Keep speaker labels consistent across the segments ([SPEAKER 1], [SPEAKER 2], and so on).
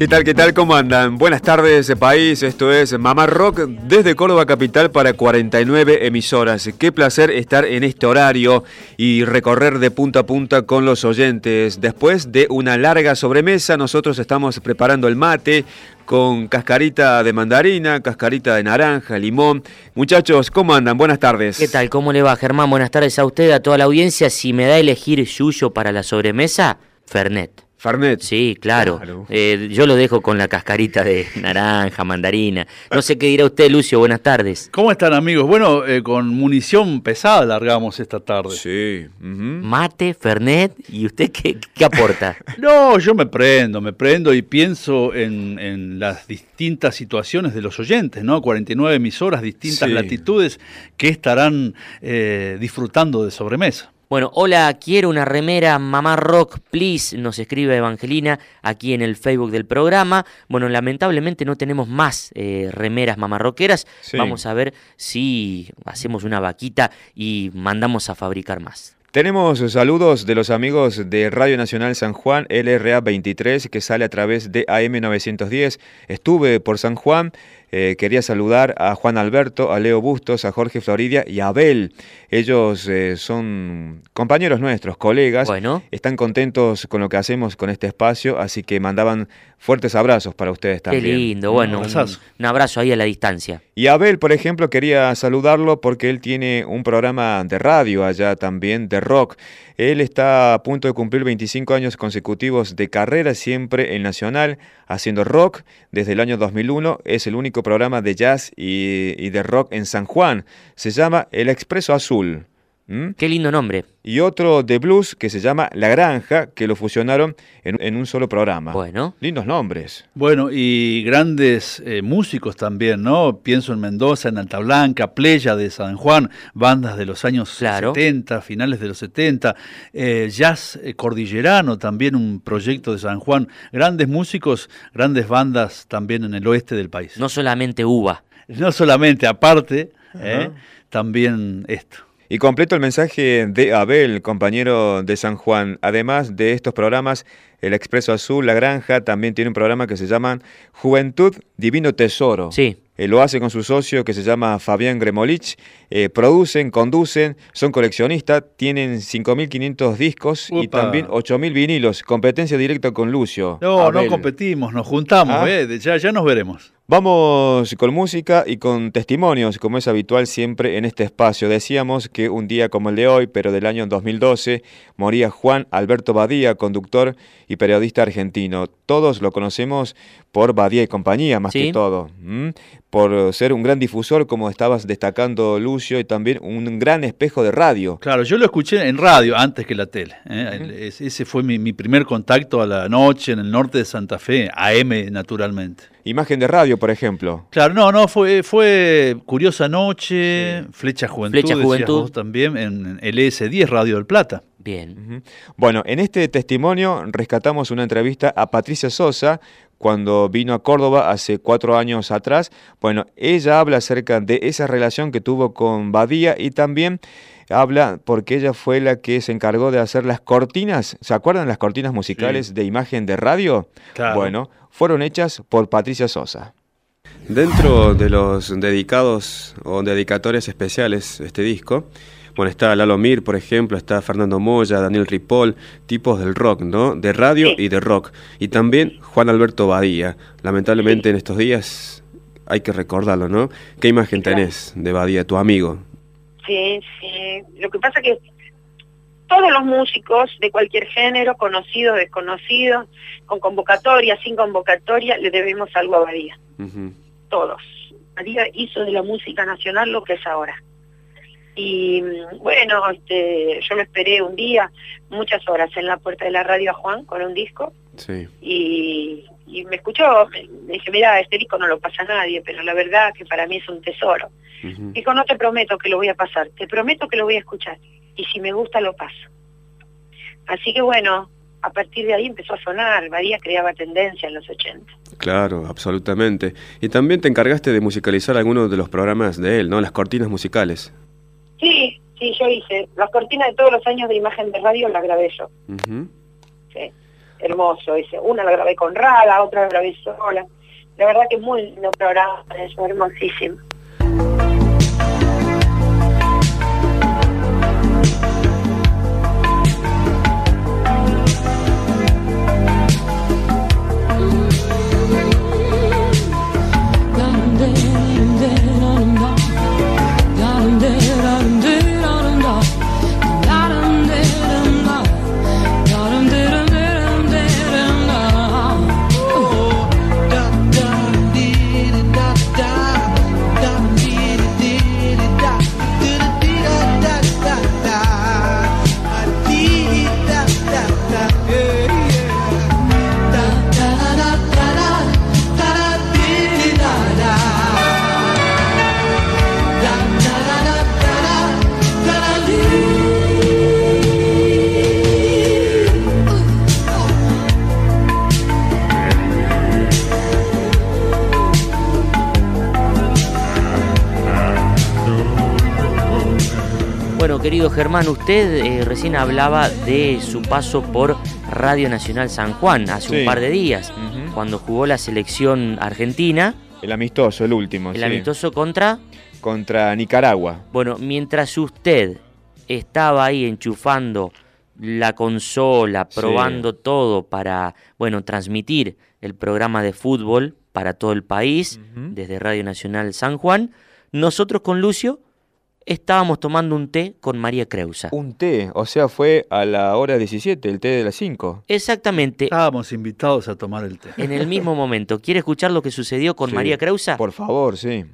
[SPEAKER 1] ¿Qué tal, qué tal? ¿Cómo andan? Buenas tardes, país. Esto es Mamá Rock desde Córdoba Capital para 49 emisoras. Qué placer estar en este horario y recorrer de punta a punta con los oyentes. Después de una larga sobremesa, nosotros estamos preparando el mate con cascarita de mandarina, cascarita de naranja, limón. Muchachos, ¿cómo andan? Buenas tardes.
[SPEAKER 2] ¿Qué tal? ¿Cómo le va, Germán? Buenas tardes a usted, a toda la audiencia. Si me da a elegir yuyo para la sobremesa, Fernet.
[SPEAKER 1] Fernet.
[SPEAKER 2] Sí, claro. Eh, yo lo dejo con la cascarita de naranja, mandarina. No sé qué dirá usted, Lucio. Buenas tardes.
[SPEAKER 3] ¿Cómo están, amigos? Bueno, eh, con munición pesada largamos esta tarde.
[SPEAKER 1] Sí.
[SPEAKER 2] Mate, Fernet, ¿y usted qué, aporta?
[SPEAKER 3] no, yo me prendo, me prendo y pienso en, las distintas situaciones de los oyentes, ¿no? 49 emisoras, distintas latitudes que estarán eh, disfrutando de sobremesa.
[SPEAKER 2] Bueno, hola, quiero una remera Mamá Rock, please, nos escribe Evangelina aquí en el Facebook del programa. Bueno, lamentablemente no tenemos más eh, remeras Mamá Rockeras. Vamos a ver si hacemos una vaquita y mandamos a fabricar más.
[SPEAKER 1] Tenemos saludos de los amigos de Radio Nacional San Juan, LRA 23, que sale a través de AM 910. Estuve por San Juan eh, quería saludar a Juan Alberto, a Leo Bustos, a Jorge Floridia y a Abel. Ellos eh, son compañeros nuestros, colegas.
[SPEAKER 2] Bueno.
[SPEAKER 1] Están contentos con lo que hacemos con este espacio, así que mandaban fuertes abrazos para ustedes también.
[SPEAKER 2] Qué lindo, bueno, un, abrazo ahí a la distancia.
[SPEAKER 1] Y Abel, por ejemplo, quería saludarlo porque él tiene un programa de radio allá también, de rock. Él está a punto de cumplir 25 años consecutivos de carrera siempre en Nacional, haciendo rock desde el año 2001. Es el único programa de jazz y, de rock en San Juan. Se llama El Expreso Azul.
[SPEAKER 2] ¿Mm? Qué lindo nombre.
[SPEAKER 1] Y otro de blues que se llama La Granja, que lo fusionaron en, un solo programa.
[SPEAKER 2] Bueno.
[SPEAKER 1] Lindos nombres.
[SPEAKER 3] Bueno, y grandes eh, músicos también, ¿no? Pienso en Mendoza, en Alta Blanca, Pleya de San Juan, bandas de los años 70, finales de los 70, eh, jazz eh, cordillerano, también un proyecto de San Juan. Grandes músicos, grandes bandas también en el oeste del país.
[SPEAKER 2] No solamente uva.
[SPEAKER 3] No solamente, aparte, también esto.
[SPEAKER 1] Y completo el mensaje de Abel, compañero de San Juan. Además de estos programas, el Expreso Azul, La Granja, también tiene un programa que se llama Juventud Divino Tesoro.
[SPEAKER 2] Sí.
[SPEAKER 1] Eh, lo hace con su socio que se llama Fabián Gremolich. Eh, producen, conducen, son coleccionistas, tienen 5.500 discos y también 8.000 vinilos. Competencia directa con Lucio.
[SPEAKER 3] No, no competimos, nos juntamos, ah. ¿eh? ya, ya nos veremos.
[SPEAKER 1] Vamos con música y con testimonios, como es habitual siempre en este espacio. Decíamos que un día como el de hoy, pero del año 2012, moría Juan Alberto Badía, conductor y periodista argentino. Todos lo conocemos por Badía y compañía, más que todo. Por ser un gran difusor, como estabas destacando, Lucio, y también un gran espejo de radio.
[SPEAKER 3] Claro, yo lo escuché en radio antes que la tele. ¿eh? Ese fue mi, mi primer contacto a la noche en el norte de Santa Fe, AM naturalmente.
[SPEAKER 1] Imagen de radio, por ejemplo.
[SPEAKER 3] Claro, no, no, fue, fue Curiosa Noche, Flecha Juventud, Flecha Juventud. también, en LS10 Radio del Plata.
[SPEAKER 2] Bien.
[SPEAKER 1] Bueno, en este testimonio rescatamos una entrevista a Patricia Sosa cuando vino a Córdoba hace cuatro años atrás. Bueno, ella habla acerca de esa relación que tuvo con Badía y también habla porque ella fue la que se encargó de hacer las cortinas. ¿Se acuerdan las cortinas musicales de imagen de radio?
[SPEAKER 3] Claro.
[SPEAKER 1] Bueno, fueron hechas por Patricia Sosa. Dentro de los dedicados o dedicatorias especiales de este disco, Bueno, está Lalo Mir, por ejemplo, está Fernando Moya, Daniel Ripoll, tipos del rock, ¿no? De radio y de rock. Y también Juan Alberto Badía. Lamentablemente en estos días hay que recordarlo, ¿no? ¿Qué imagen tenés de Badía, tu amigo?
[SPEAKER 4] Sí, sí. Lo que pasa que todos los músicos de cualquier género, conocidos, desconocidos, con convocatoria, sin convocatoria, le debemos algo a Badía. Todos. Badía hizo de la música nacional lo que es ahora. Y bueno, este, yo lo esperé un día, muchas horas en la puerta de la radio a Juan con un disco.
[SPEAKER 1] Sí.
[SPEAKER 4] Y, me escuchó, me, dije, mira, este disco no lo pasa a nadie, pero la verdad que para mí es un tesoro. Dijo, no te prometo que lo voy a pasar, te prometo que lo voy a escuchar. Y si me gusta, lo paso. Así que bueno, a partir de ahí empezó a sonar, Badía creaba tendencia en los 80.
[SPEAKER 1] Claro, absolutamente. Y también te encargaste de musicalizar algunos de los programas de él, ¿no? Las cortinas musicales.
[SPEAKER 4] Sí, sí, yo hice. Las cortinas de todos los años de imagen de radio las grabé yo. Sí, hermoso. Hice. Una la grabé con Rada, otra la grabé sola. La verdad que muy lindo programa, es hermosísimo.
[SPEAKER 2] Germán, usted eh, recién hablaba de su paso por Radio Nacional San Juan hace un par de días, cuando jugó la selección argentina.
[SPEAKER 1] El amistoso, el último.
[SPEAKER 2] El amistoso contra...
[SPEAKER 1] Contra Nicaragua.
[SPEAKER 2] Bueno, mientras usted estaba ahí enchufando la consola, probando todo para, bueno, transmitir el programa de fútbol para todo el país, desde Radio Nacional San Juan, nosotros con Lucio estábamos tomando un té con María Creusa.
[SPEAKER 1] Un té, o sea, fue a la hora 17, el té de las 5.
[SPEAKER 2] Exactamente.
[SPEAKER 3] Estábamos invitados a tomar el té.
[SPEAKER 2] En el mismo momento. ¿Quiere escuchar lo que sucedió con María Creusa?
[SPEAKER 1] Por favor, sí.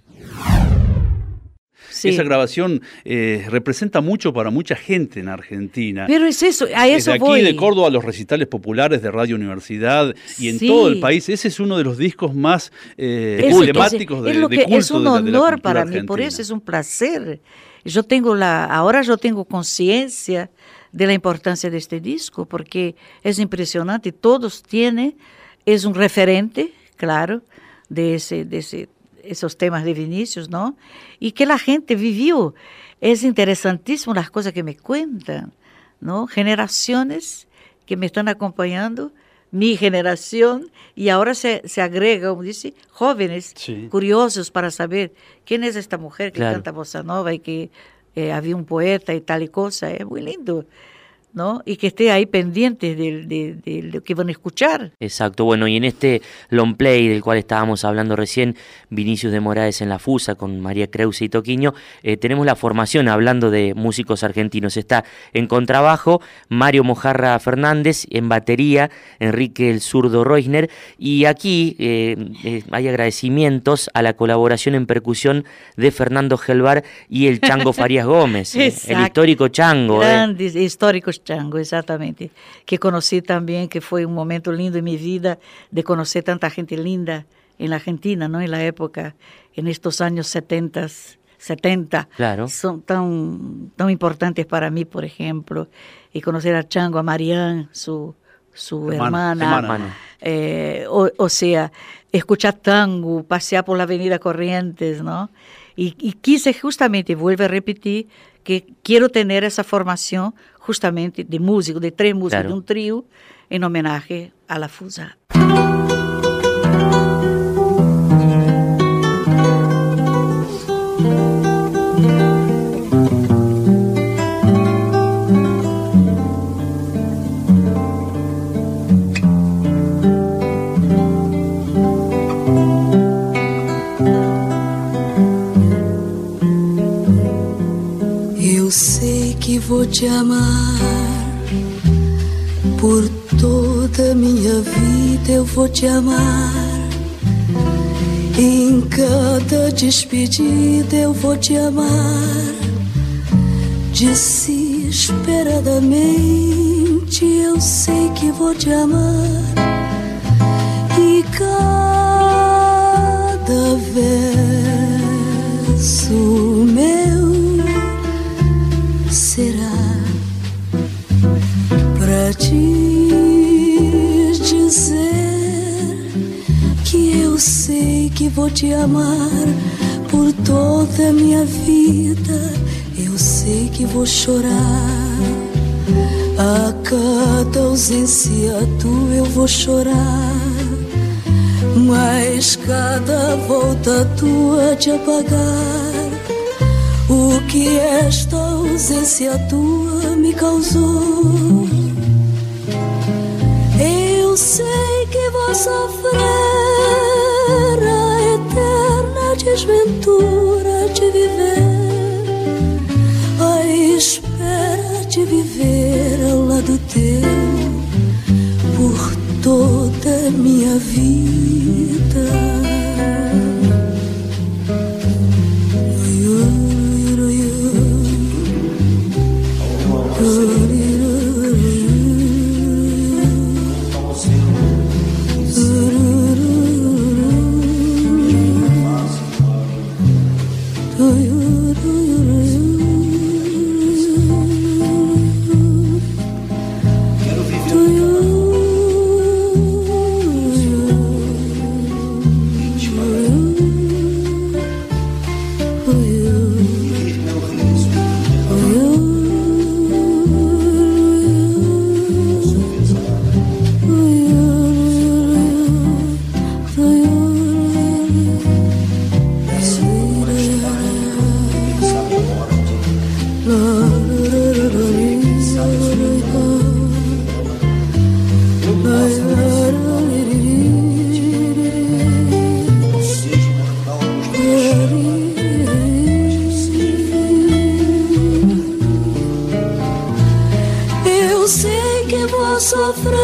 [SPEAKER 3] Esa grabación eh, representa mucho para mucha gente en Argentina.
[SPEAKER 5] Pero es eso, a eso
[SPEAKER 3] Desde aquí de Córdoba, los recitales populares de Radio Universidad y en todo el país, ese es uno de los discos más eh, emblemáticos de,
[SPEAKER 5] es, que, es un honor para mí, por eso es un placer. Yo tengo la, ahora yo tengo conciencia de la importancia de este disco, porque es impresionante, todos tienen, es un referente, claro, de ese, de ese esos temas de Vinicius, ¿no? Y que la gente vivió. Es interesantísimo las cosas que me cuentan, ¿no? Generaciones que me están acompañando, mi generación, y ahora se, se agrega, como dice, jóvenes curiosos para saber quién es esta mujer que canta bossa nova y que eh, había un poeta y tal y cosa. Es muy lindo. ¿No? Y que esté ahí pendiente de, lo que van a escuchar.
[SPEAKER 2] Exacto, bueno, y en este long play del cual estábamos hablando recién, Vinicius de Morales en la Fusa con María Creuse y Toquiño, eh, tenemos la formación hablando de músicos argentinos. Está en contrabajo Mario Mojarra Fernández, en batería Enrique el Zurdo Reusner, y aquí eh, eh, hay agradecimientos a la colaboración en percusión de Fernando Gelbar y el Chango Farías Gómez, el histórico Chango.
[SPEAKER 5] Grandes, históricos Chango, exatamente. Que conheci também, que foi um momento lindo em minha vida de conhecer tanta gente linda em Argentina, não? Em la época, em estes anos 70, 70,
[SPEAKER 2] claro.
[SPEAKER 5] são tão, tão importantes para mim, por exemplo. E conhecer a Chango, a Marianne, sua su hermana, hermana. Eh, o, o, sea, escuchar tango, pasear por la avenida Corrientes, ¿no? Y, y quise justamente, vuelvo a repetir, que quero ter essa formação justamente de músico, de três músicos, claro. de um trio, em homenagem à La Fusa.
[SPEAKER 6] Te amar. Por toda minha vida eu vou te amar. Em cada despedida eu vou te amar. Desesperadamente eu sei que vou te amar. E cada verso meu te dizer que eu sei que vou te amar por toda a minha vida. Eu sei que vou chorar. A cada ausência tua eu vou chorar. Mas cada volta tua de apagar o que esta ausência tua me causou. Eu sei que vou sofrer a eterna desventura de viver, a espera de viver ao lado teu por toda minha vida. sofrer.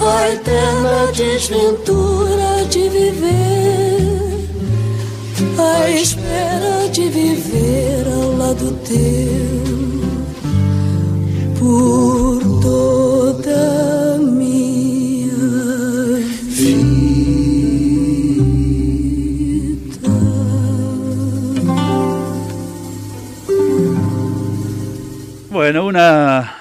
[SPEAKER 6] A eterna desventura de viver, a espera de viver ao lado teu. Por toda minha vida.
[SPEAKER 3] Bueno, uma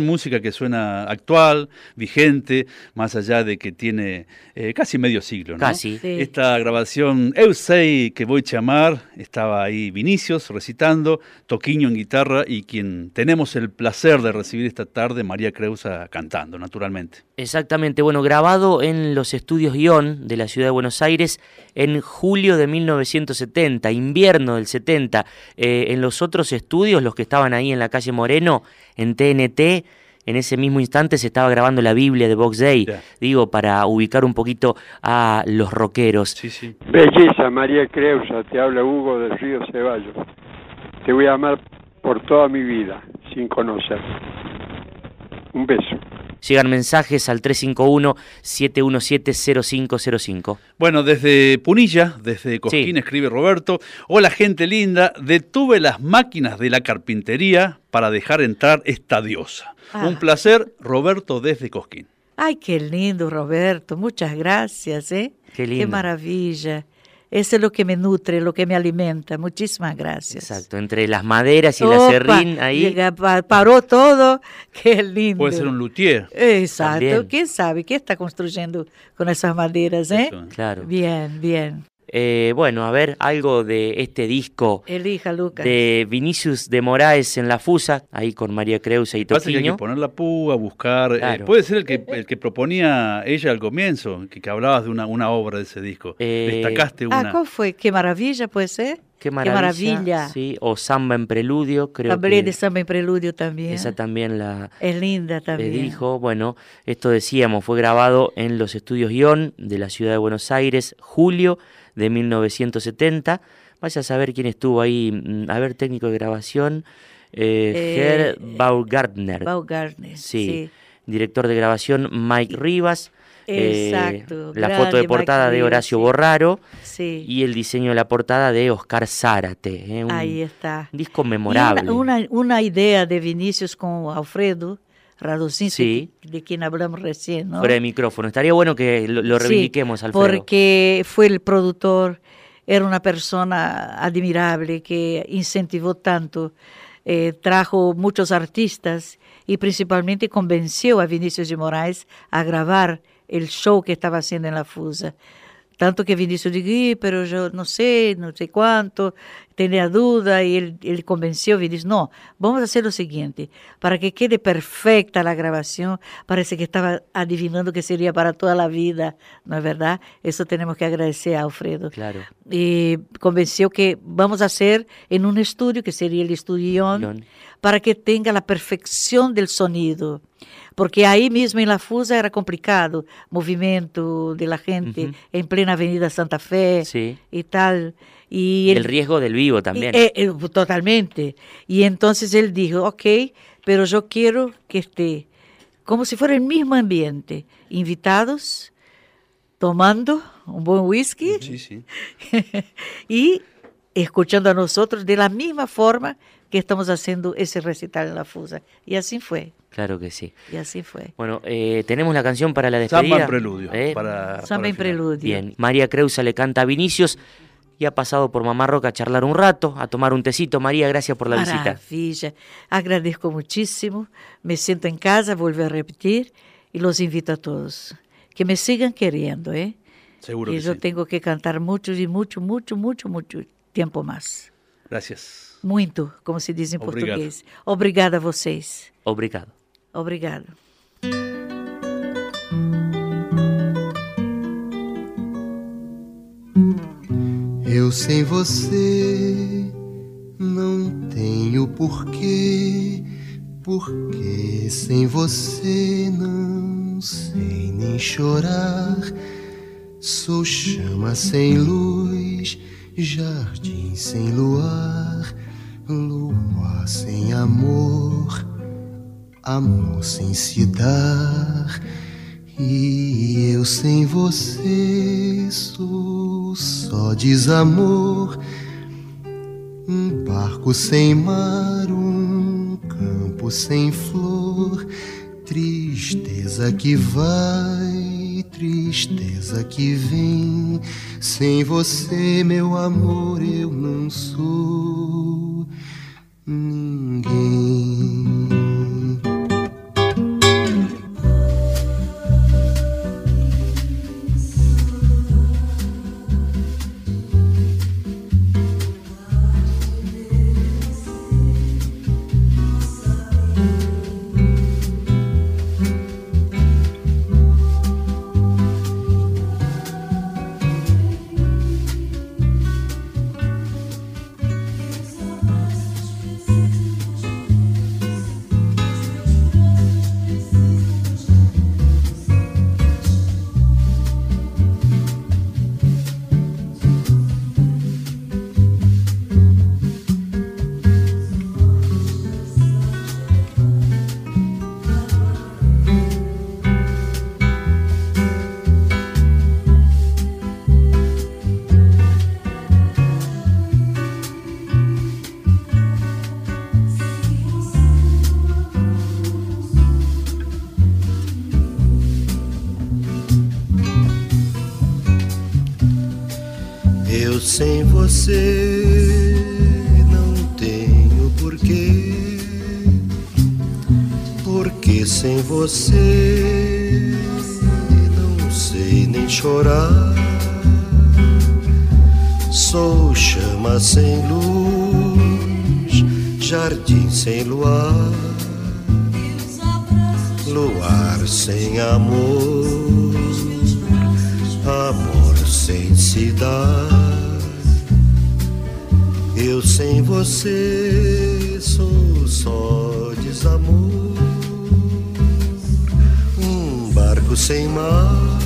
[SPEAKER 3] música que suena actual, vigente, más allá de que tiene eh, casi medio siglo. ¿no?
[SPEAKER 2] Casi.
[SPEAKER 3] Esta grabación, Eu sei que voy a llamar, estaba ahí Vinicius recitando, Toquiño en guitarra y quien tenemos el placer de recibir esta tarde, María Creusa cantando, naturalmente.
[SPEAKER 2] Exactamente, bueno, grabado en los estudios Ion de la ciudad de Buenos Aires en julio de 1970, invierno del 70. Eh, en los otros estudios, los que estaban ahí en la calle Moreno, en TNT, en ese mismo instante se estaba grabando la Biblia de Box Day, digo, para ubicar un poquito a los rockeros.
[SPEAKER 7] Sí, sí. Belleza, María Creusa, te habla Hugo del Río Ceballos. Te voy a amar por toda mi vida, sin conocer. Un beso.
[SPEAKER 2] Llegan mensajes al 351-717-0505.
[SPEAKER 3] Bueno, desde Punilla, desde Cosquín, escribe Roberto. Hola, gente linda. Detuve las máquinas de la carpintería para dejar entrar esta diosa. Ah. Un placer, Roberto, desde Cosquín.
[SPEAKER 5] Ay, qué lindo, Roberto. Muchas gracias, ¿eh?
[SPEAKER 2] Qué lindo.
[SPEAKER 5] Qué maravilla. Eso es lo que me nutre, lo que me alimenta. Muchísimas gracias.
[SPEAKER 2] Exacto, entre las maderas y la serrín ahí.
[SPEAKER 5] paró todo, qué lindo.
[SPEAKER 3] Puede ser un luthier.
[SPEAKER 5] Exacto, quién sabe qué está construyendo con esas maderas, ¿eh?
[SPEAKER 2] Claro.
[SPEAKER 5] Bien, bien.
[SPEAKER 2] Eh, bueno, a ver, algo de este disco
[SPEAKER 5] Elija, Lucas.
[SPEAKER 2] de Vinicius de Moraes en la Fusa, ahí con María Creusa y Toquiño.
[SPEAKER 3] hay que poner la púa, buscar. Eh, puede ser el que, el que proponía ella al comienzo, que, que hablabas de una, una obra de ese disco. Eh, Destacaste ah, una.
[SPEAKER 5] Ah, ¿cómo fue? Qué maravilla, puede ser.
[SPEAKER 2] Qué maravilla, Sí, o Samba en Preludio, creo
[SPEAKER 5] Hablé de Samba en Preludio también.
[SPEAKER 2] Esa también la...
[SPEAKER 5] Es linda también.
[SPEAKER 2] dijo, bueno, esto decíamos, fue grabado en los estudios Ion de la ciudad de Buenos Aires, julio de 1970. Vaya a saber quién estuvo ahí. Mm, a ver, técnico de grabación. Eh, eh Baugardner.
[SPEAKER 5] Baugardner, sí.
[SPEAKER 2] Director de grabación Mike Rivas. Eh, Exacto. la foto de portada de Horacio Borraro. Sí. Y el diseño de la portada de Oscar Zárate.
[SPEAKER 5] Ahí está.
[SPEAKER 2] Disco memorable.
[SPEAKER 5] Una, una, idea de Vinicius con Alfredo sí. de quien hablamos recién. ¿no?
[SPEAKER 2] Fuera de micrófono. Estaría bueno que lo, reivindiquemos, Alfredo.
[SPEAKER 5] Porque fue el productor, era una persona admirable que incentivó tanto, eh, trajo muchos artistas y principalmente convenció a Vinicius de Moraes a grabar el show que estaba haciendo en la Fusa. Tanto que Vinicius dijo, pero yo no sé, no sé cuánto, tenía duda y él, él convenció, Vinicius, no, vamos a hacer lo siguiente, para que quede perfecta la grabación, parece que estaba adivinando que sería para toda la vida, ¿no es verdad? Eso tenemos que agradecer a Alfredo.
[SPEAKER 2] Claro.
[SPEAKER 5] Y convenció que vamos a hacer en un estudio, que sería el estudio para que tenga la perfección del sonido porque ahí mismo en la Fusa era complicado, movimiento de la gente en plena Avenida Santa Fe y tal. Y
[SPEAKER 2] el riesgo del vivo también.
[SPEAKER 5] Eh, eh, totalmente. Y entonces él dijo, ok, pero yo quiero que esté como si fuera el mismo ambiente, invitados, tomando un buen whisky y escuchando a nosotros de la misma forma que estamos haciendo ese recital en la Fusa. Y así fue.
[SPEAKER 2] Claro que sí.
[SPEAKER 5] Y así fue.
[SPEAKER 2] Bueno, eh, tenemos la canción para la despedida. Samba
[SPEAKER 3] en preludio.
[SPEAKER 2] ¿eh?
[SPEAKER 3] Para,
[SPEAKER 5] Samba en preludio.
[SPEAKER 2] Bien, María Creusa le canta a Vinicius y ha pasado por Mamá Roca a charlar un rato, a tomar un tecito. María, gracias por la
[SPEAKER 5] Maravilla. visita. Agradezco muchísimo. Me siento en casa, vuelvo a repetir y los invito a todos. Que me sigan queriendo, ¿eh?
[SPEAKER 3] Seguro
[SPEAKER 5] y
[SPEAKER 3] que
[SPEAKER 5] yo tengo que cantar mucho y mucho, mucho, mucho, mucho tiempo más.
[SPEAKER 3] Gracias.
[SPEAKER 5] Muito, como se diz em Obrigado. português. Obrigada a vocês.
[SPEAKER 2] Obrigado.
[SPEAKER 5] Obrigado.
[SPEAKER 8] Eu sem você não tenho porquê, porque sem você não sei nem chorar. Sou chama sem luz jardim sem luar, lua sem amor, amor sem se dar. E eu sem você sou só desamor, um barco sem mar, um campo sem flor, tristeza que vai tristeza que vem. Sem você, meu amor, eu não sou ninguém. Você não tenho porquê, porque sem você não sei nem chorar. Sou chama sem luz, jardim sem luar, luar sem amor, amor sem se dar. Eu sem você sou só desamor, um barco sem mar,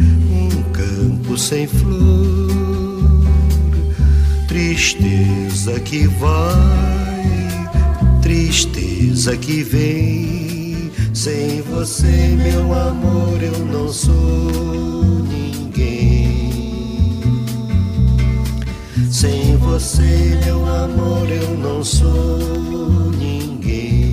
[SPEAKER 8] um campo sem flor,
[SPEAKER 9] Tristeza que vai, tristeza que vem. Sem você, meu amor, eu não sou ninguém. Sem você, meu amor, eu não sou ninguém.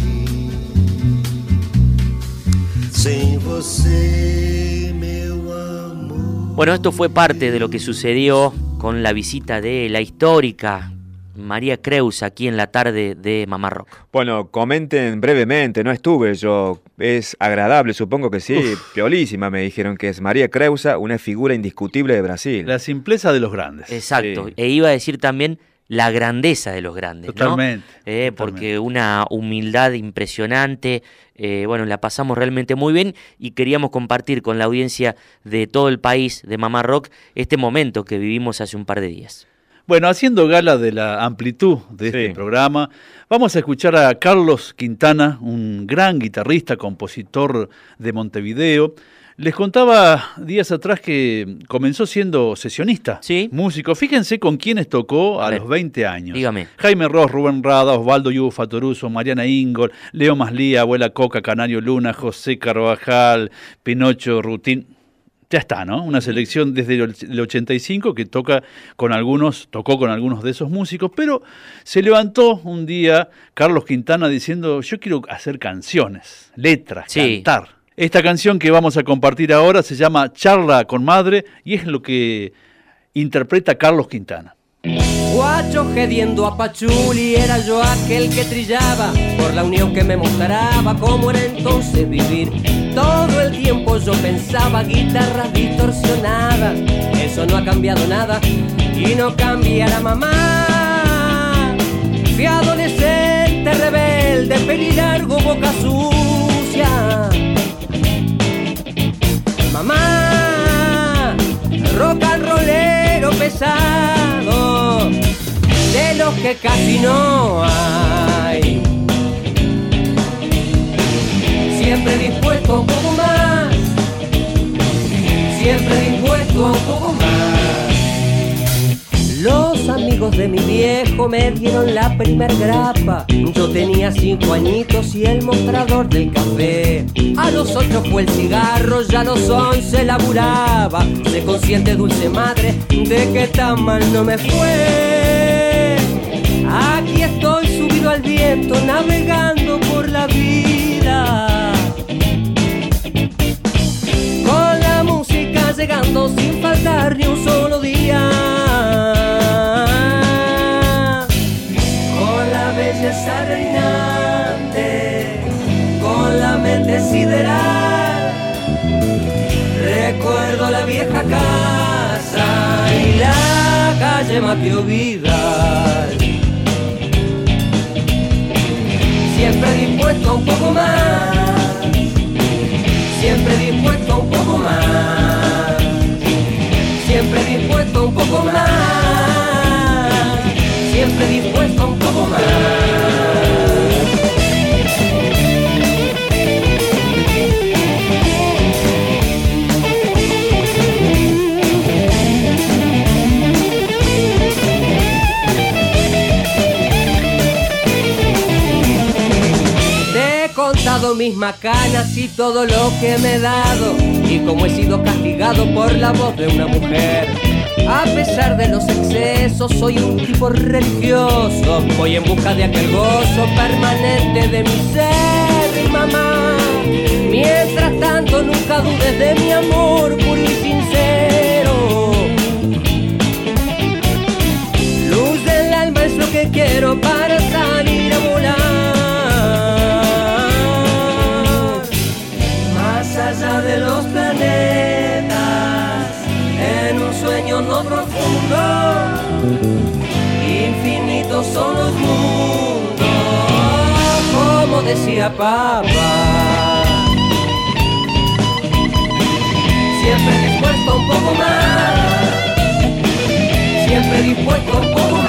[SPEAKER 9] Sem você, meu amor.
[SPEAKER 2] Bueno, esto fue parte de lo que sucedió con la visita de la histórica María Creus aquí en la tarde de Mamá Rock.
[SPEAKER 1] Bueno, comenten brevemente, no estuve yo, es agradable, supongo que sí, piolísima me dijeron que es María Creusa, una figura indiscutible de Brasil.
[SPEAKER 3] La simpleza de los grandes.
[SPEAKER 2] Exacto, e iba a decir también la grandeza de los grandes.
[SPEAKER 3] Totalmente.
[SPEAKER 2] Eh, porque una humildad impresionante, eh, bueno, la pasamos realmente muy bien y queríamos compartir con la audiencia de todo el país de Mamá Rock este momento que vivimos hace un par de días.
[SPEAKER 3] Bueno, haciendo gala de la amplitud de este programa, vamos a escuchar a Carlos Quintana, un gran guitarrista, compositor de Montevideo, les contaba días atrás que comenzó siendo sesionista,
[SPEAKER 2] ¿Sí?
[SPEAKER 3] músico. Fíjense con quiénes tocó a, los 20 años.
[SPEAKER 2] Dígame.
[SPEAKER 3] Jaime Ross, Rubén Rada, Osvaldo Yugo Fatoruso, Mariana Ingol, Leo Maslía, Abuela Coca, Canario Luna, José Carvajal, Pinocho Rutín. Ya está, ¿no? Una selección desde el 85 que toca con algunos, tocó con algunos de esos músicos, pero se levantó un día Carlos Quintana diciendo, yo quiero hacer canciones, letras, cantar. Esta canción que vamos a compartir ahora se llama Charla con Madre y es lo que interpreta Carlos Quintana.
[SPEAKER 10] Guacho gediendo a Pachuli, era yo aquel que trillaba por la unión que me mostraba cómo era entonces vivir. Todo el tiempo yo pensaba guitarras distorsionadas, eso no ha cambiado nada y no cambiará mamá. Fui adolescente, rebelde, pelilargo, boca sucia mamá, rock and rollero pesado, que casi no hay. Siempre dispuesto un poco más, siempre dispuesto un poco más. Los amigos de mi viejo me dieron la primer grapa. Yo tenía cinco añitos y el mostrador del café. A los ocho fue el cigarro, ya a los once laburaba. Se consciente dulce madre de que tan mal no me fue. Aquí estoy subido al viento, navegando por la vida. Con la música llegando sin faltar ni un solo día. belleza reinante, con la mente sideral. Recuerdo la vieja casa y la calle Mateo Vidal. Dispuesto un poco más, siempre dispuesto un poco más, siempre dispuesto un poco más, siempre dispuesto un poco más. Mis macanas y todo lo que me he dado y como he sido castigado por la voz de una mujer. A pesar de los excesos, soy un tipo religioso. Voy en busca de aquel gozo permanente de mi ser, mamá. Mientras tanto, nunca dudes de mi amor puro y sincero. Los mundos, como decía papá. Siempre dispuesto un poco más, siempre dispuesto un poco más,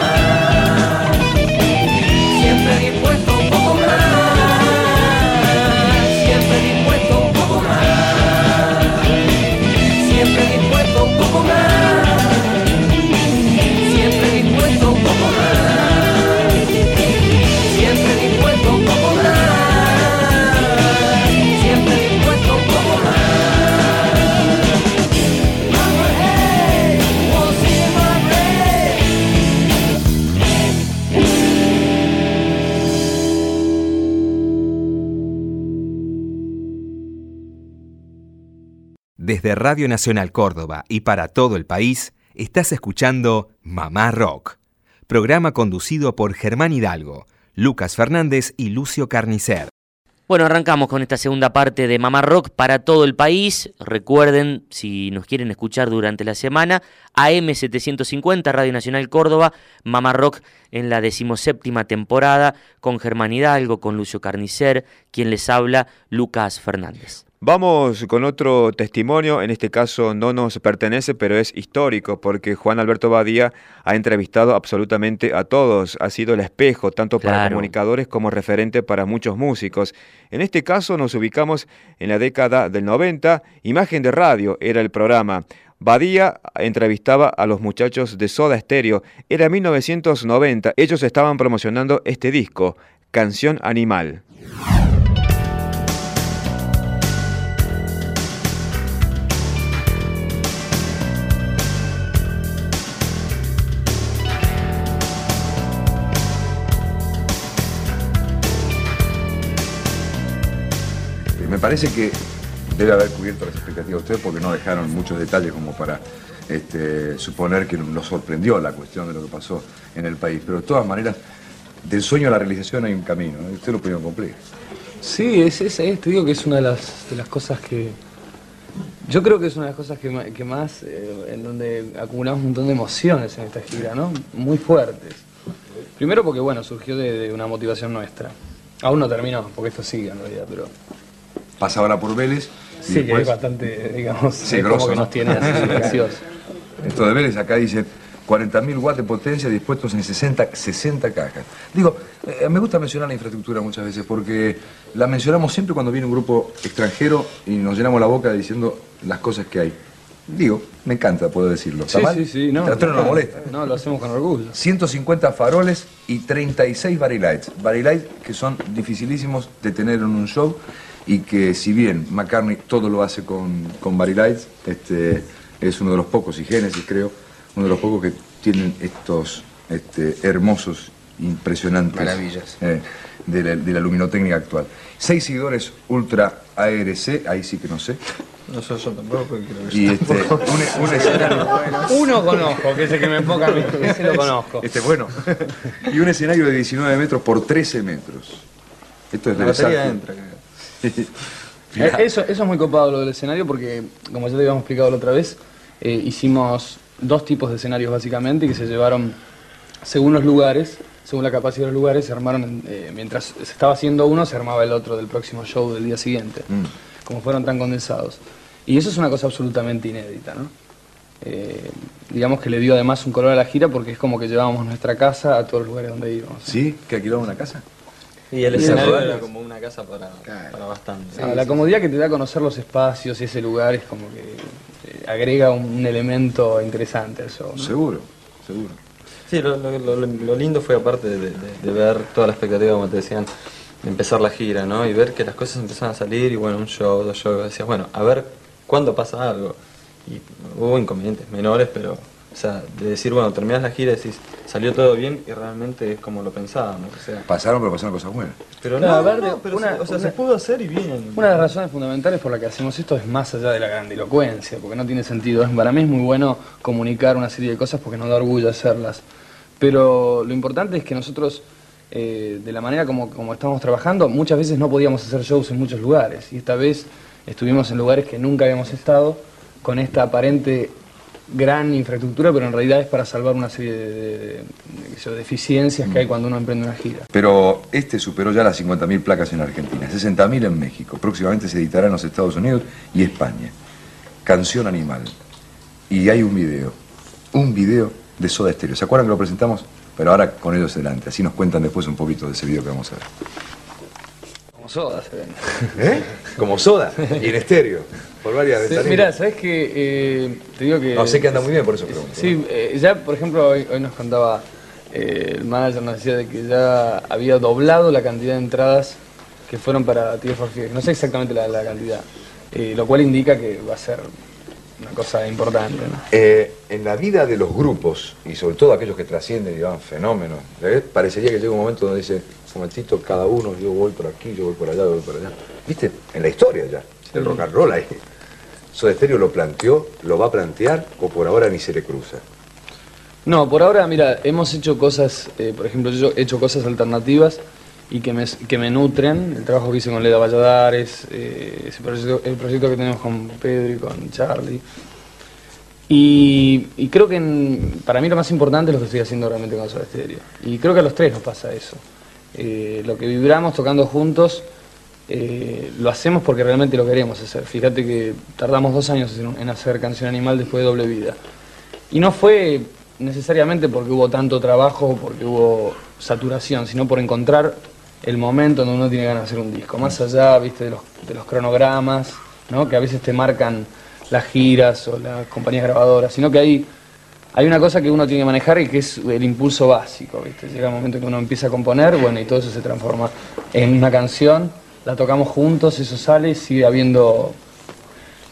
[SPEAKER 11] Desde Radio Nacional Córdoba y para todo el país, estás escuchando Mamá Rock, programa conducido por Germán Hidalgo, Lucas Fernández y Lucio Carnicer.
[SPEAKER 2] Bueno, arrancamos con esta segunda parte de Mamá Rock para todo el país. Recuerden, si nos quieren escuchar durante la semana, AM750, Radio Nacional Córdoba, Mamá Rock en la decimoséptima temporada, con Germán Hidalgo, con Lucio Carnicer, quien les habla, Lucas Fernández.
[SPEAKER 1] Vamos con otro testimonio, en este caso no nos pertenece, pero es histórico, porque Juan Alberto Badía ha entrevistado absolutamente a todos, ha sido el espejo tanto para comunicadores como referente para muchos músicos. En este caso nos ubicamos en la década del 90, Imagen de Radio era el programa. Badía entrevistaba a los muchachos de Soda Stereo, era 1990, ellos estaban promocionando este disco, Canción Animal.
[SPEAKER 12] Parece que debe haber cubierto las expectativas de ustedes porque no dejaron muchos detalles como para este, suponer que nos sorprendió la cuestión de lo que pasó en el país. Pero de todas maneras, del sueño a la realización hay un camino, ¿eh? usted lo pudieron cumplir.
[SPEAKER 13] Sí, es, es, te digo que es una de las, de las cosas que... Yo creo que es una de las cosas que, más, eh, en donde acumulamos un montón de emociones en esta gira, ¿no? Muy fuertes. Primero porque, bueno, surgió de, de una motivación nuestra. Aún no terminó, porque esto sigue en realidad, pero
[SPEAKER 12] pasa ahora por Vélez.
[SPEAKER 13] Sí, que es bastante, digamos, sí, grosso, que nos tiene así.
[SPEAKER 12] Esto de Vélez acá dice 40.000 watts de potencia dispuestos en 60, 60 cajas. Digo, eh, me gusta mencionar la infraestructura muchas veces porque la mencionamos siempre cuando viene un grupo extranjero y nos llenamos la boca diciendo las cosas que hay. Digo, me encanta poder decirlo.
[SPEAKER 13] ¿Está
[SPEAKER 12] sí, mal?
[SPEAKER 13] sí, sí, no.
[SPEAKER 12] no nos molesta.
[SPEAKER 13] No, lo hacemos con orgullo.
[SPEAKER 12] 150 faroles y 36 lights. lights que son dificilísimos de tener en un show y que si bien McCartney todo lo hace con, con Barry Lights, este, es uno de los pocos, y Genesis creo, uno de los pocos que tienen estos este, hermosos, impresionantes...
[SPEAKER 13] Maravillas.
[SPEAKER 12] Eh, de, la, de, la, luminotécnica actual. Seis seguidores Ultra ARC, ahí sí que no sé.
[SPEAKER 13] No sé yo tampoco, creo que
[SPEAKER 12] Y este, un, un escenario...
[SPEAKER 13] Uno conozco, que es el que me enfoca a mí, ese lo conozco.
[SPEAKER 12] Este, bueno. y un escenario de 19 metros por 13 metros. Esto es
[SPEAKER 13] la batería entra, creo. Eh, eso, eso es muy copado lo del escenario porque, como ya te habíamos explicado la otra vez, eh, hicimos dos tipos de escenarios básicamente que se llevaron según los lugares, según la capacidad de los lugares, se armaron, eh, mientras se estaba haciendo uno, se armaba el otro del próximo show del día siguiente, mm. como fueron tan condensados. Y eso es una cosa absolutamente inédita, ¿no? digamos que le dio además un color a la gira porque es como que llevábamos nuestra casa a todos los lugares donde íbamos.
[SPEAKER 12] ¿Sí? ¿Que alquilamos una casa?
[SPEAKER 13] Y el escenario era como una casa para, para bastante. la comodidad que te da conocer los espacios y ese lugar es como que eh, agrega un, elemento interesante eso.
[SPEAKER 12] Seguro, seguro.
[SPEAKER 13] Sí, lo, lindo fue aparte de, ver toda la expectativa, como te decían, de empezar la gira, ¿no? Y ver que las cosas empezaban a salir y bueno, un show, dos shows, decías, bueno, a ver cuándo pasa algo. Y hubo inconvenientes menores, pero o sea, de decir, bueno, terminas la gira y decís, salió todo bien y realmente es como lo pensábamos. O sea,
[SPEAKER 12] pasaron, pero pasaron cosas buenas.
[SPEAKER 13] Pero no, pero o sea, se pudo hacer y bien. Una de las razones fundamentales por las que hacemos esto es más allá de la grandilocuencia, porque no tiene sentido. Para mí es muy bueno comunicar una serie de cosas porque nos da orgullo hacerlas. Pero lo importante es que nosotros, eh, de la manera como, como estamos trabajando, muchas veces no podíamos hacer shows en muchos lugares. Y esta vez estuvimos en lugares que nunca habíamos estado, con esta aparente gran infraestructura, pero en realidad es para salvar una serie de, deficiencias que hay cuando uno emprende una gira.
[SPEAKER 12] Pero este superó ya las 50.000 placas en Argentina, 60.000 en México, próximamente se editará en los Estados Unidos y España. Canción Animal. Y hay un video, un video de Soda Stereo. ¿Se acuerdan que lo presentamos? Pero ahora con ellos delante, así nos cuentan después un poquito de ese video que vamos a ver.
[SPEAKER 13] Soda se.
[SPEAKER 12] ¿Eh? Como soda, y en estéreo. Por varias
[SPEAKER 13] sí, Mira, ¿sabes que eh, Te digo que...
[SPEAKER 12] No, sé que anda muy bien, por eso pregunto.
[SPEAKER 13] Sí, eh, ya por ejemplo hoy, hoy nos contaba, eh, el manager nos decía de que ya había doblado la cantidad de entradas que fueron para Tears for No sé exactamente la, cantidad, lo cual indica que va a ser una cosa importante.
[SPEAKER 12] en la vida de los grupos, y sobre todo aquellos que trascienden y van fenómenos, parecería que llega un momento donde dice, un momentito, cada uno, yo voy por aquí, yo voy por allá, yo voy por allá. ¿Viste? En la historia ya, el rock and roll ahí ¿Soda Stereo lo planteó, lo va a plantear o por ahora ni se le cruza?
[SPEAKER 13] No, por ahora, mira, hemos hecho cosas, eh, por ejemplo, yo he hecho cosas alternativas y que me, que me nutren. El trabajo que hice con Leda Valladares, eh, el proyecto que tenemos con Pedro y con Charlie. Y, creo que para mí lo más importante es lo que estoy haciendo realmente con Soda Stereo. Y creo que a los tres nos pasa eso. Eh, lo que vibramos tocando juntos eh, lo hacemos porque realmente lo queremos hacer. Fíjate que tardamos dos años en, hacer Canción Animal después de Doble Vida. Y no fue necesariamente porque hubo tanto trabajo, porque hubo saturación, sino por encontrar el momento donde uno tiene ganas de hacer un disco. Más allá, viste, de los, de los cronogramas, ¿no? que a veces te marcan las giras o las compañías grabadoras, sino que hay, hay una cosa que uno tiene que manejar y que es el impulso básico. ¿viste? Llega el momento que uno empieza a componer, bueno, y todo eso se transforma en una canción la tocamos juntos, eso sale, sigue habiendo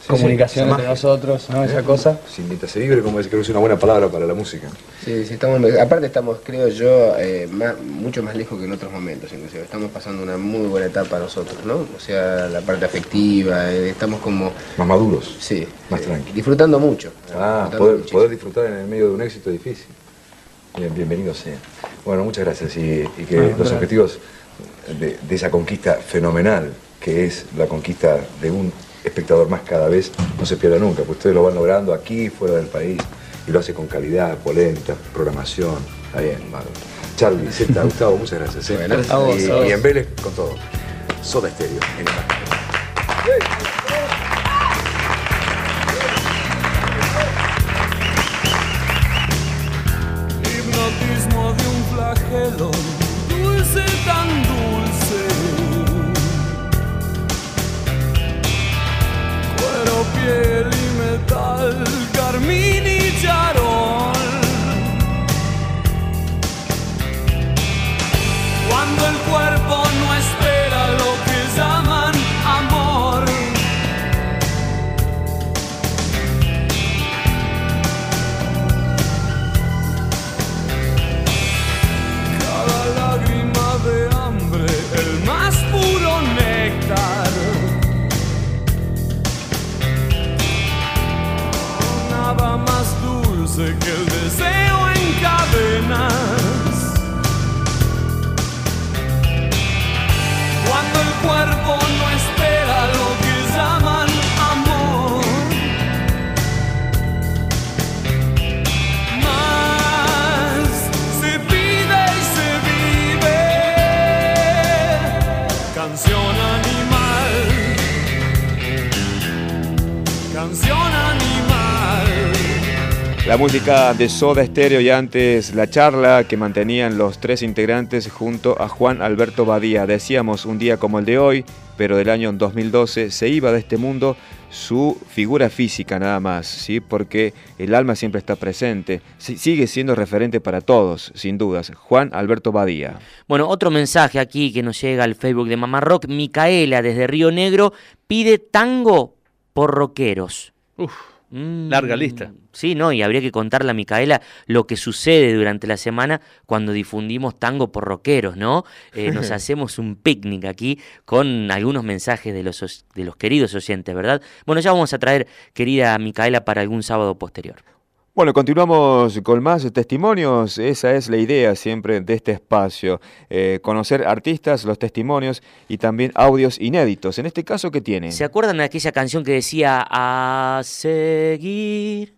[SPEAKER 13] comunicación entre nosotros, ¿no? Esa cosa.
[SPEAKER 12] Sin se libre, como es, creo que es una buena palabra para la música.
[SPEAKER 14] Sí, sí, estamos, aparte estamos, creo yo, eh, mucho más lejos que en otros momentos, inclusive. Estamos pasando una muy buena etapa nosotros, ¿no? O sea, la parte afectiva, eh, estamos como...
[SPEAKER 12] Más maduros.
[SPEAKER 14] Sí.
[SPEAKER 12] Más tranquilos.
[SPEAKER 14] Disfrutando mucho.
[SPEAKER 12] Ah, poder, disfrutar en el medio de un éxito difícil. Bien, bienvenido sea. Bueno, muchas gracias y, que los objetivos de, esa conquista fenomenal que es la conquista de un espectador más cada vez no se pierda nunca, porque ustedes lo van logrando aquí, fuera del país, y lo hace con calidad, polenta, programación. Está bien, Charlie, Zeta, Gustavo, muchas gracias. ¿eh? y, en Vélez con todo. Soda Estéreo, en
[SPEAKER 15] Hipnotismo dulce
[SPEAKER 1] la música de Soda Stereo y antes la charla que mantenían los tres integrantes junto a Juan Alberto Badía. Decíamos un día como el de hoy, pero del año 2012 se iba de este mundo su figura física nada más, ¿sí? porque el alma siempre está presente, sigue siendo referente para todos, sin dudas. Juan Alberto Badía.
[SPEAKER 2] Bueno, otro mensaje aquí que nos llega al Facebook de Mamá Rock, Micaela desde Río Negro pide tango por rockeros.
[SPEAKER 3] Uf. Mm. Larga lista.
[SPEAKER 2] Sí, no, y habría que contarle a Micaela lo que sucede durante la semana cuando difundimos tango por rockeros, ¿no? Eh, nos hacemos un picnic aquí con algunos mensajes de los, de los queridos oyentes, ¿verdad? Bueno, ya vamos a traer, querida Micaela, para algún sábado posterior.
[SPEAKER 1] Bueno, continuamos con más testimonios. Esa es la idea siempre de este espacio. Eh, conocer artistas, los testimonios y también audios inéditos. En este caso, ¿qué tiene?
[SPEAKER 2] ¿Se acuerdan de aquella canción que decía a seguir,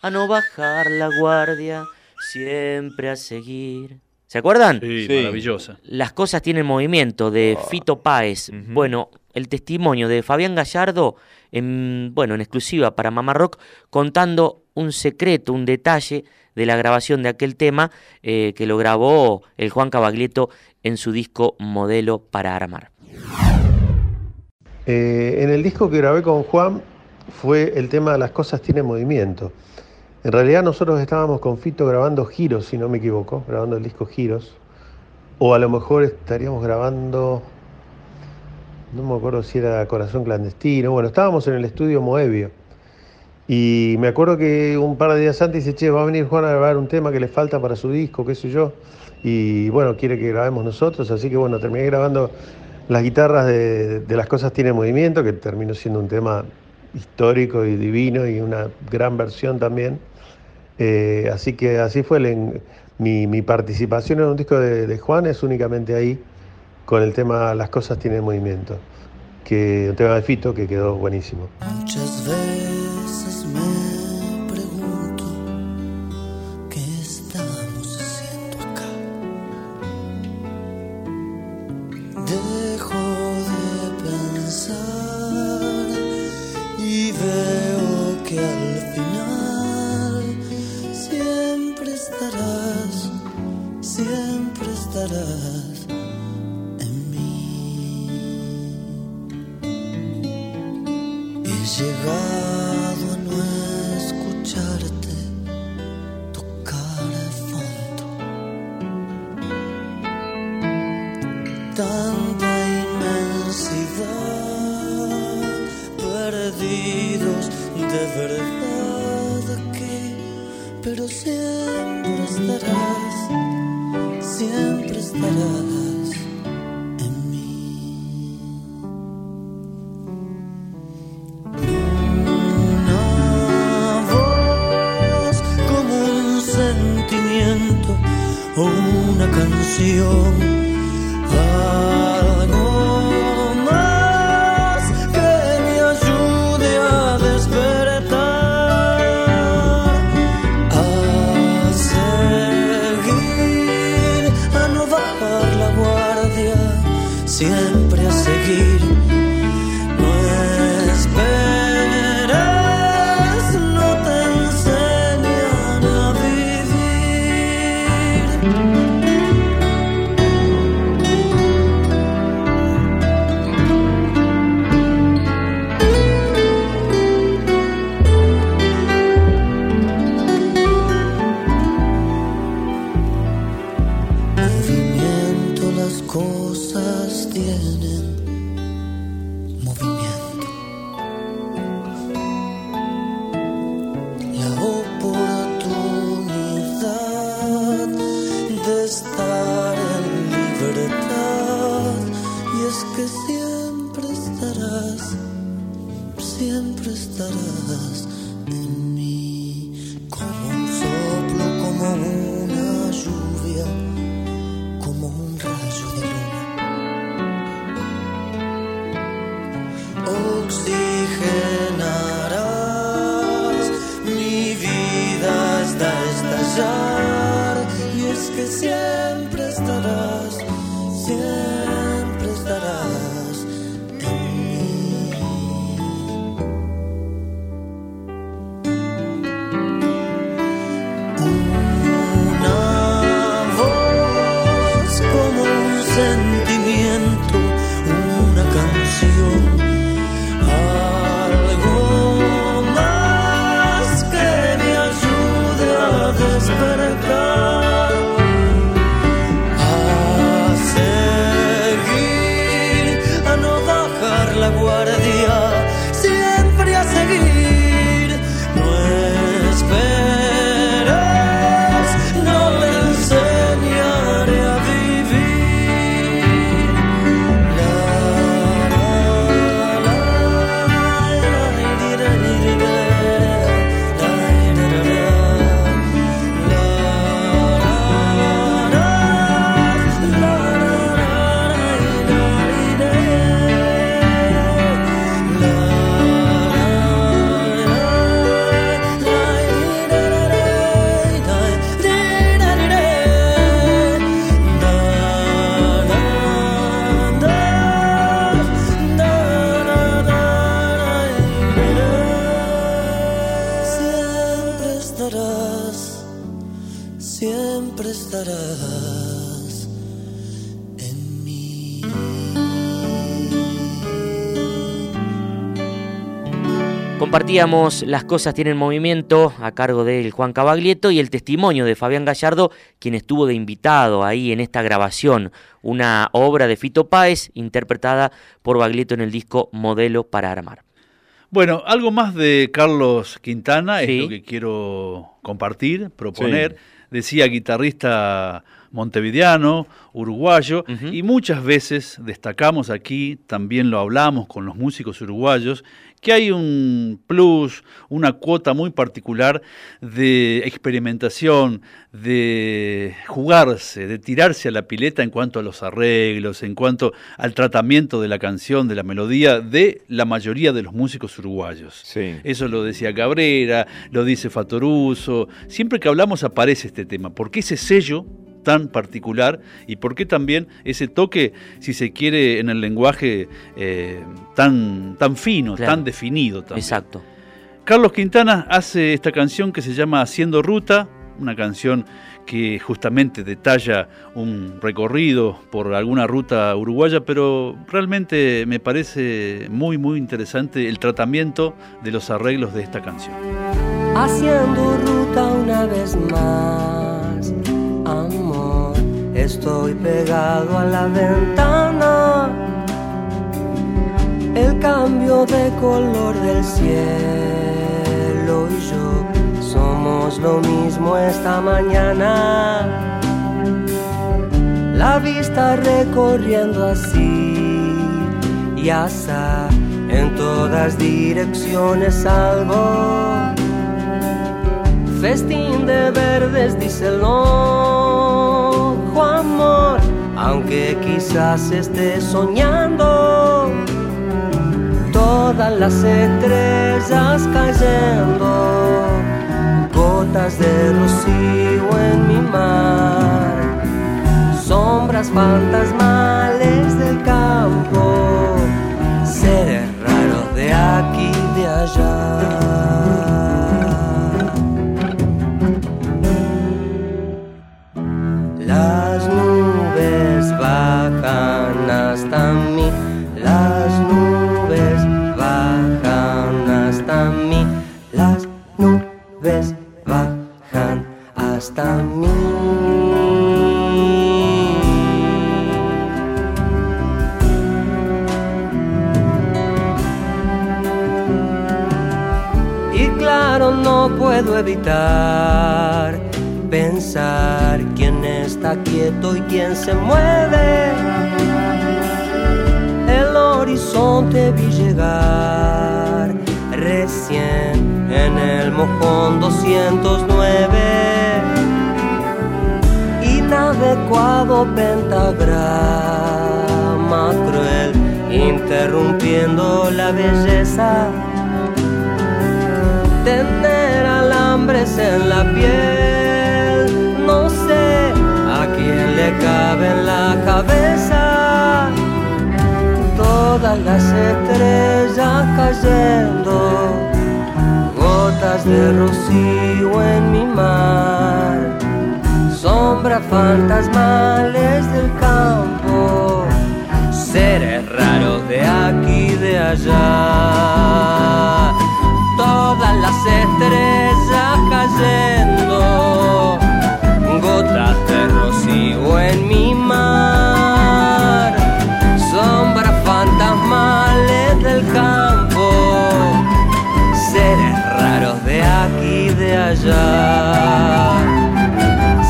[SPEAKER 2] a no bajar la guardia, siempre a seguir? ¿Se acuerdan?
[SPEAKER 3] Sí, maravillosa.
[SPEAKER 2] Las cosas tienen movimiento de ah. Fito Páez. Bueno, el testimonio de Fabián Gallardo, en, bueno, en exclusiva para Mamá Rock, contando un secreto, un detalle de la grabación de aquel tema eh, que lo grabó el Juan Cabaglieto en su disco Modelo para Armar.
[SPEAKER 16] Eh, en el disco que grabé con Juan fue el tema Las cosas tienen movimiento. En realidad nosotros estábamos con Fito grabando Giros, si no me equivoco, grabando el disco Giros. O a lo mejor estaríamos grabando, no me acuerdo si era Corazón Clandestino. Bueno, estábamos en el estudio Moebio. Y me acuerdo que un par de días antes dice, che, va a venir Juan a grabar un tema que le falta para su disco, qué sé yo. Y bueno, quiere que grabemos nosotros, así que bueno, terminé grabando las guitarras de, Las Cosas Tiene Movimiento, que terminó siendo un tema histórico y divino y una gran versión también. Eh, así que así fue mi, participación en un disco de, Juan, es únicamente ahí con el tema Las cosas tienen movimiento, que un tema de Fito que quedó buenísimo.
[SPEAKER 9] Muchas veces Shiva.
[SPEAKER 2] Compartíamos Las cosas tienen movimiento a cargo del Juan Cabaglieto y el testimonio de Fabián Gallardo, quien estuvo de invitado ahí en esta grabación, una obra de Fito Páez interpretada por Baglietto en el disco Modelo para Armar.
[SPEAKER 3] Bueno, algo más de Carlos Quintana es lo que quiero compartir, proponer. Decía guitarrista montevideano, uruguayo, y muchas veces destacamos aquí, también lo hablamos con los músicos uruguayos, que hay un plus, una cuota muy particular de experimentación, de jugarse, de tirarse a la pileta en cuanto a los arreglos, en cuanto al tratamiento de la canción, de la melodía, de la mayoría de los músicos uruguayos. Eso lo decía Cabrera, lo dice Fatoruso, siempre que hablamos aparece este tema, porque ese sello tan particular y por qué también ese toque, si se quiere, en el lenguaje eh, tan, tan fino, tan definido. También.
[SPEAKER 2] Exacto.
[SPEAKER 3] Carlos Quintana hace esta canción que se llama Haciendo Ruta, una canción que justamente detalla un recorrido por alguna ruta uruguaya, pero realmente me parece muy, muy interesante el tratamiento de los arreglos de esta canción.
[SPEAKER 10] Haciendo ruta una vez más. Estoy pegado a la ventana. El cambio de color del cielo y yo somos lo mismo esta mañana. La vista recorriendo así y hasta en todas direcciones algo festín de verdes, dice el amor, aunque quizás esté soñando. Todas las estrellas cayendo, gotas de rocío en mi mar, sombras fantasmales del campo, seres raros de aquí y de allá. Hasta mí, las nubes bajan hasta mí, las nubes bajan hasta mí. Y claro, no puedo evitar pensar quién está quieto y quién se mueve todas las estrellas cayendo, gotas de rocío en mi mar, sombras fantasmales del campo, seres raros de aquí y de allá, todas las estrellas cayendo, gotas de rocío en mi mar,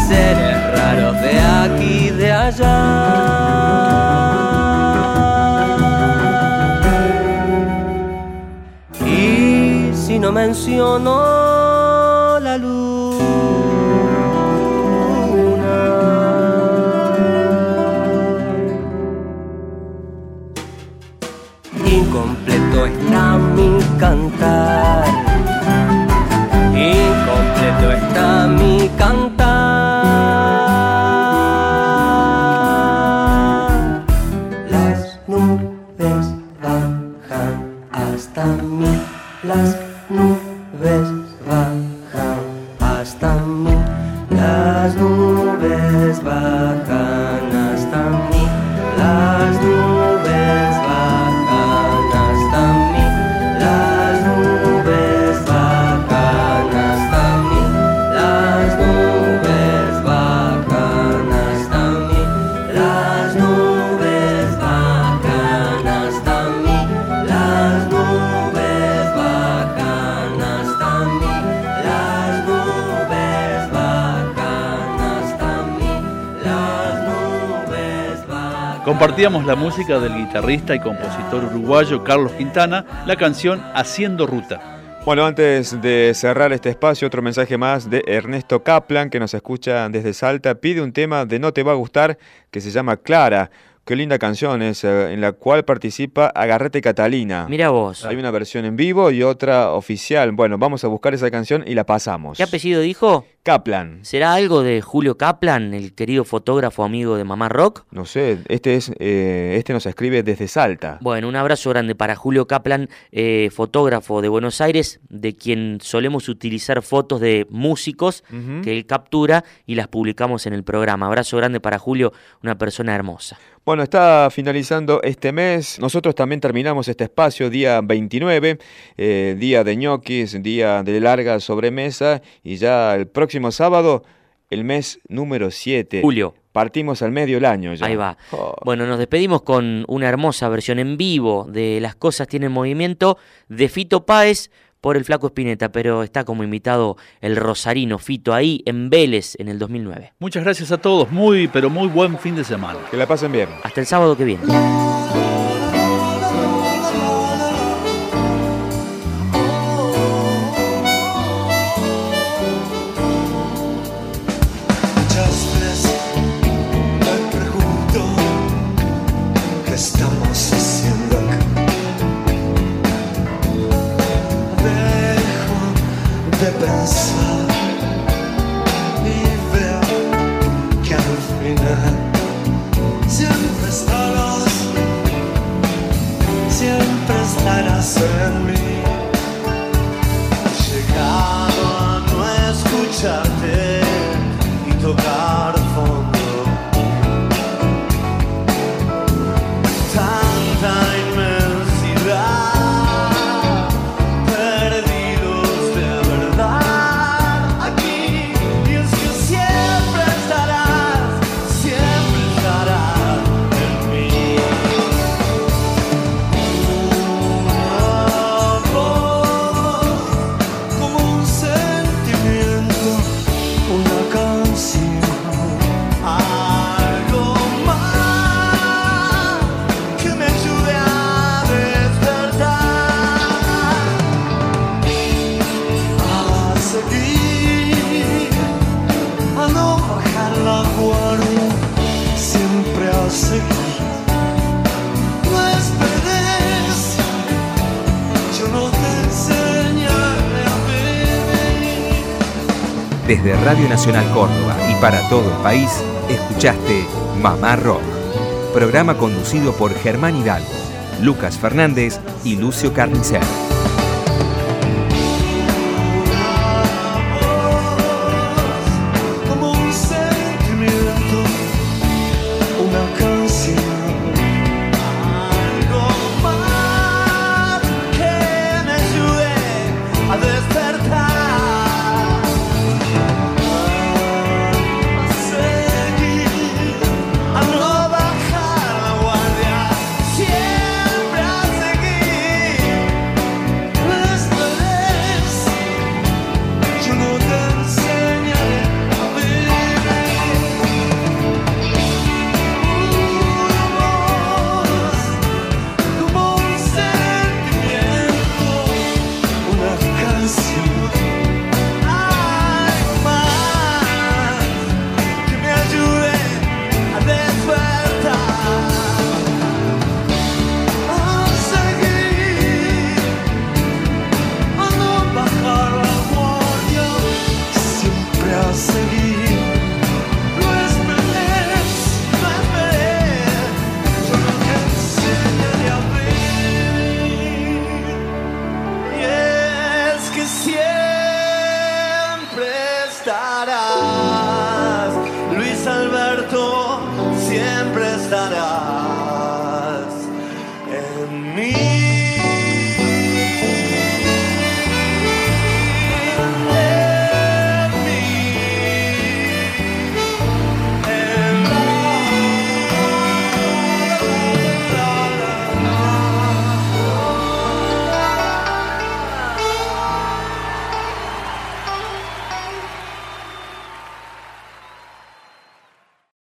[SPEAKER 10] seres raros de aquí de allá. Y si no menciono
[SPEAKER 3] Compartíamos la música del guitarrista y compositor uruguayo Carlos Quintana, la canción Haciendo Ruta.
[SPEAKER 1] Bueno, antes de cerrar este espacio, otro mensaje más de Ernesto Kaplan, que nos escucha desde Salta, pide un tema de No Te Va a Gustar, que se llama Clara. Qué linda canción es, eh, en la cual participa Agarrete Catalina.
[SPEAKER 2] Mira vos.
[SPEAKER 1] Hay una versión en vivo y otra oficial. Bueno, vamos a buscar esa canción y la pasamos.
[SPEAKER 2] ¿Qué apellido dijo?
[SPEAKER 1] Kaplan.
[SPEAKER 2] ¿Será algo de Julio Kaplan, el querido fotógrafo amigo de Mamá Rock?
[SPEAKER 1] No sé, este, es, eh, este nos escribe desde Salta.
[SPEAKER 2] Bueno, un abrazo grande para Julio Kaplan, eh, fotógrafo de Buenos Aires, de quien solemos utilizar fotos de músicos que él captura y las publicamos en el programa. Abrazo grande para Julio, una persona hermosa.
[SPEAKER 1] Bueno, está finalizando este mes. Nosotros también terminamos este espacio día 29, eh, día de ñoquis, día de larga sobremesa y ya el próximo sábado, el mes número 7.
[SPEAKER 2] Julio.
[SPEAKER 1] Partimos al medio del año ya.
[SPEAKER 2] Ahí va. Oh. Bueno, nos despedimos con una hermosa versión en vivo de Las cosas tienen movimiento de Fito Páez por el Flaco Espineta, pero está como invitado el Rosarino Fito ahí en Vélez en el 2009.
[SPEAKER 3] Muchas gracias a todos, muy pero muy buen fin de semana.
[SPEAKER 1] Que la pasen bien.
[SPEAKER 2] Hasta el sábado que viene.
[SPEAKER 11] send me Desde Radio Nacional Córdoba y para todo el país, escuchaste Mamá Rock, programa conducido por Germán Hidalgo, Lucas Fernández y Lucio Carnicer.